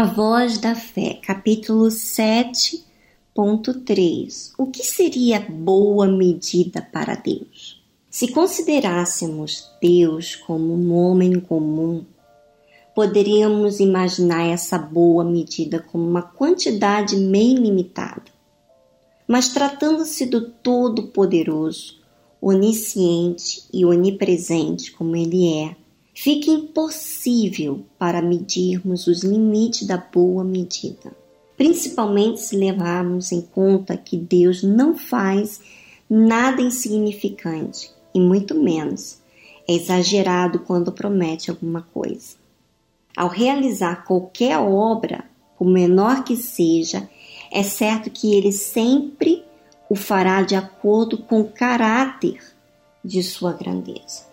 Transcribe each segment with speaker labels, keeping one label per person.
Speaker 1: A Voz da Fé, capítulo 7.3 O que seria boa medida para Deus? Se considerássemos Deus como um homem comum, poderíamos imaginar essa boa medida como uma quantidade bem limitada. Mas tratando-se do Todo-Poderoso, onisciente e onipresente como Ele é, fica impossível para medirmos os limites da boa medida, principalmente se levarmos em conta que Deus não faz nada insignificante e muito menos é exagerado quando promete alguma coisa. Ao realizar qualquer obra, por menor que seja, é certo que ele sempre o fará de acordo com o caráter de sua grandeza.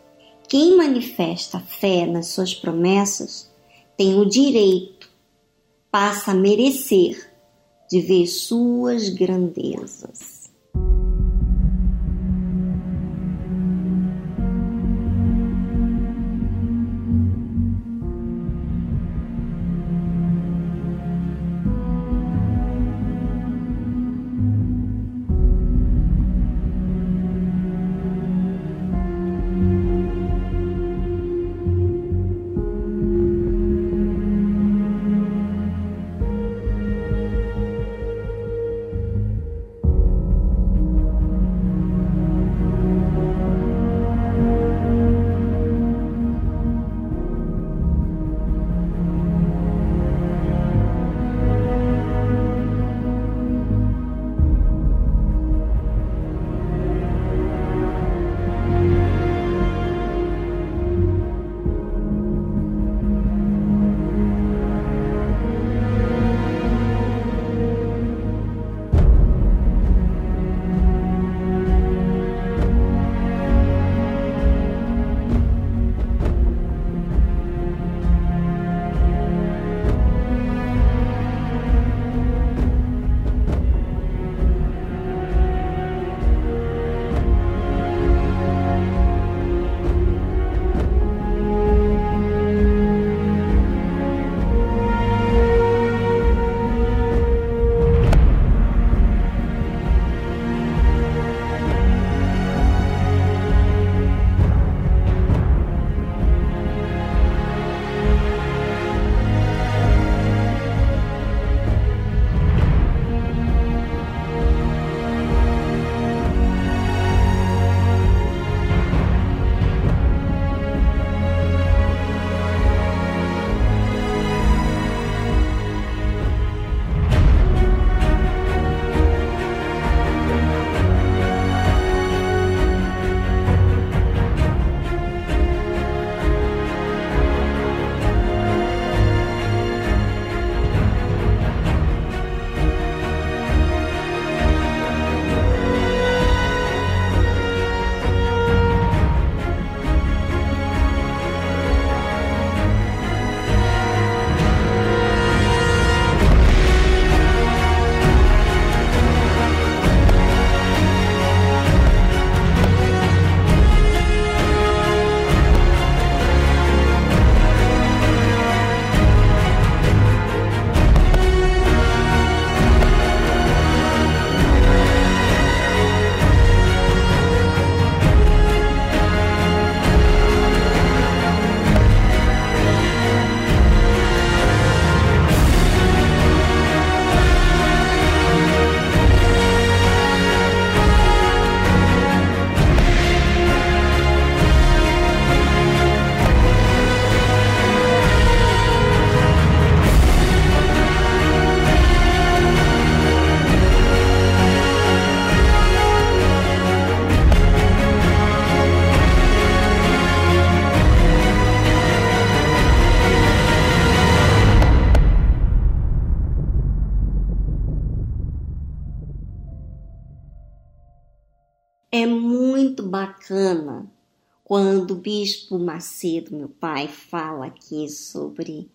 Speaker 1: Quem manifesta fé nas suas promessas tem o direito, passa a merecer, de ver suas grandezas. Muito bacana quando o Bispo Macedo, meu pai, fala aqui sobre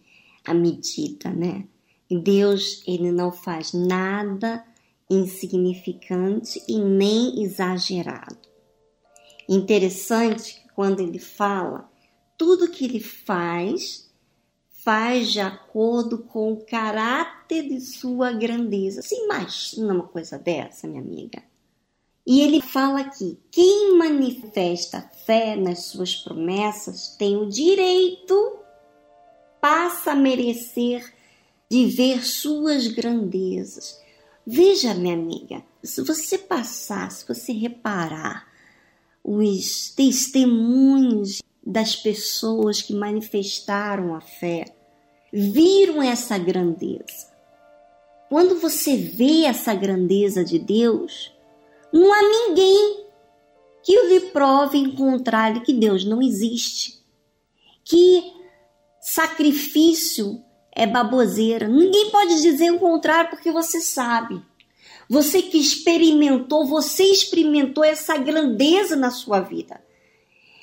Speaker 1: a medida, né? Deus, ele não faz nada insignificante e nem exagerado. Interessante que quando ele fala, tudo que ele faz faz de acordo com o caráter de sua grandeza. Você imagina uma coisa dessa, minha amiga? E ele fala aqui: quem manifesta fé nas suas promessas tem o direito, passa a merecer de ver suas grandezas. Veja, minha amiga, se você passar, se você reparar os testemunhos das pessoas que manifestaram a fé, viram essa grandeza. Quando você vê essa grandeza de Deus, não há ninguém que lhe prove em contrário que Deus não existe, que sacrifício é baboseira. Ninguém pode dizer o contrário porque você sabe. Você que experimentou, você experimentou essa grandeza na sua vida.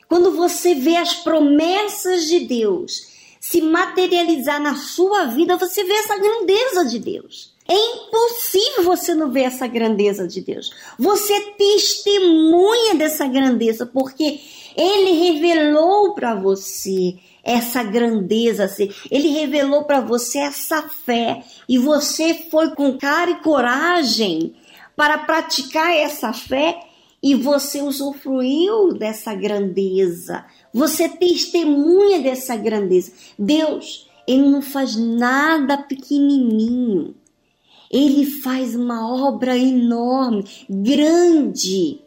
Speaker 1: Quando você vê as promessas de Deus se materializar na sua vida, você vê essa grandeza de Deus. É impossível você não ver essa grandeza de Deus. Você testemunha dessa grandeza porque ele revelou para você essa grandeza, assim. ele revelou para você essa fé e você foi com cara e coragem para praticar essa fé e você usufruiu dessa grandeza. Você testemunha dessa grandeza. Deus, ele não faz nada pequenininho. Ele faz uma obra enorme, grande.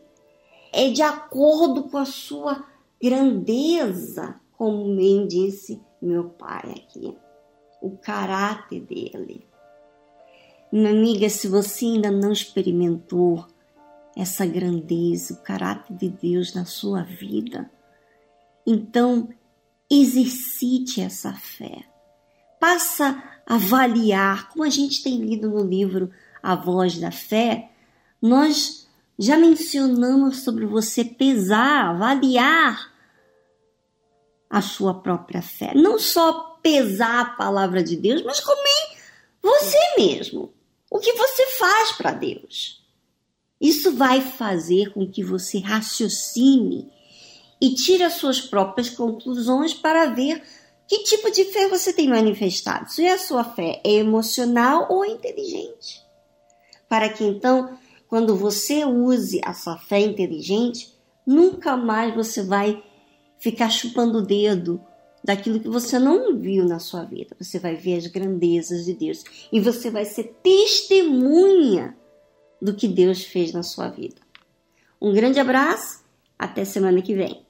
Speaker 1: É de acordo com a sua grandeza, como bem disse meu pai aqui. O caráter dele. Minha amiga, se você ainda não experimentou essa grandeza, o caráter de Deus na sua vida, então exercite essa fé. Passa avaliar, como a gente tem lido no livro A Voz da Fé, nós já mencionamos sobre você pesar, avaliar a sua própria fé. Não só pesar a palavra de Deus, mas também você mesmo. O que você faz para Deus. Isso vai fazer com que você raciocine e tire as suas próprias conclusões para ver que tipo de fé você tem manifestado? Se a sua fé é emocional ou inteligente? Para que então, quando você use a sua fé inteligente, nunca mais você vai ficar chupando o dedo daquilo que você não viu na sua vida. Você vai ver as grandezas de Deus e você vai ser testemunha do que Deus fez na sua vida. Um grande abraço, até semana que vem.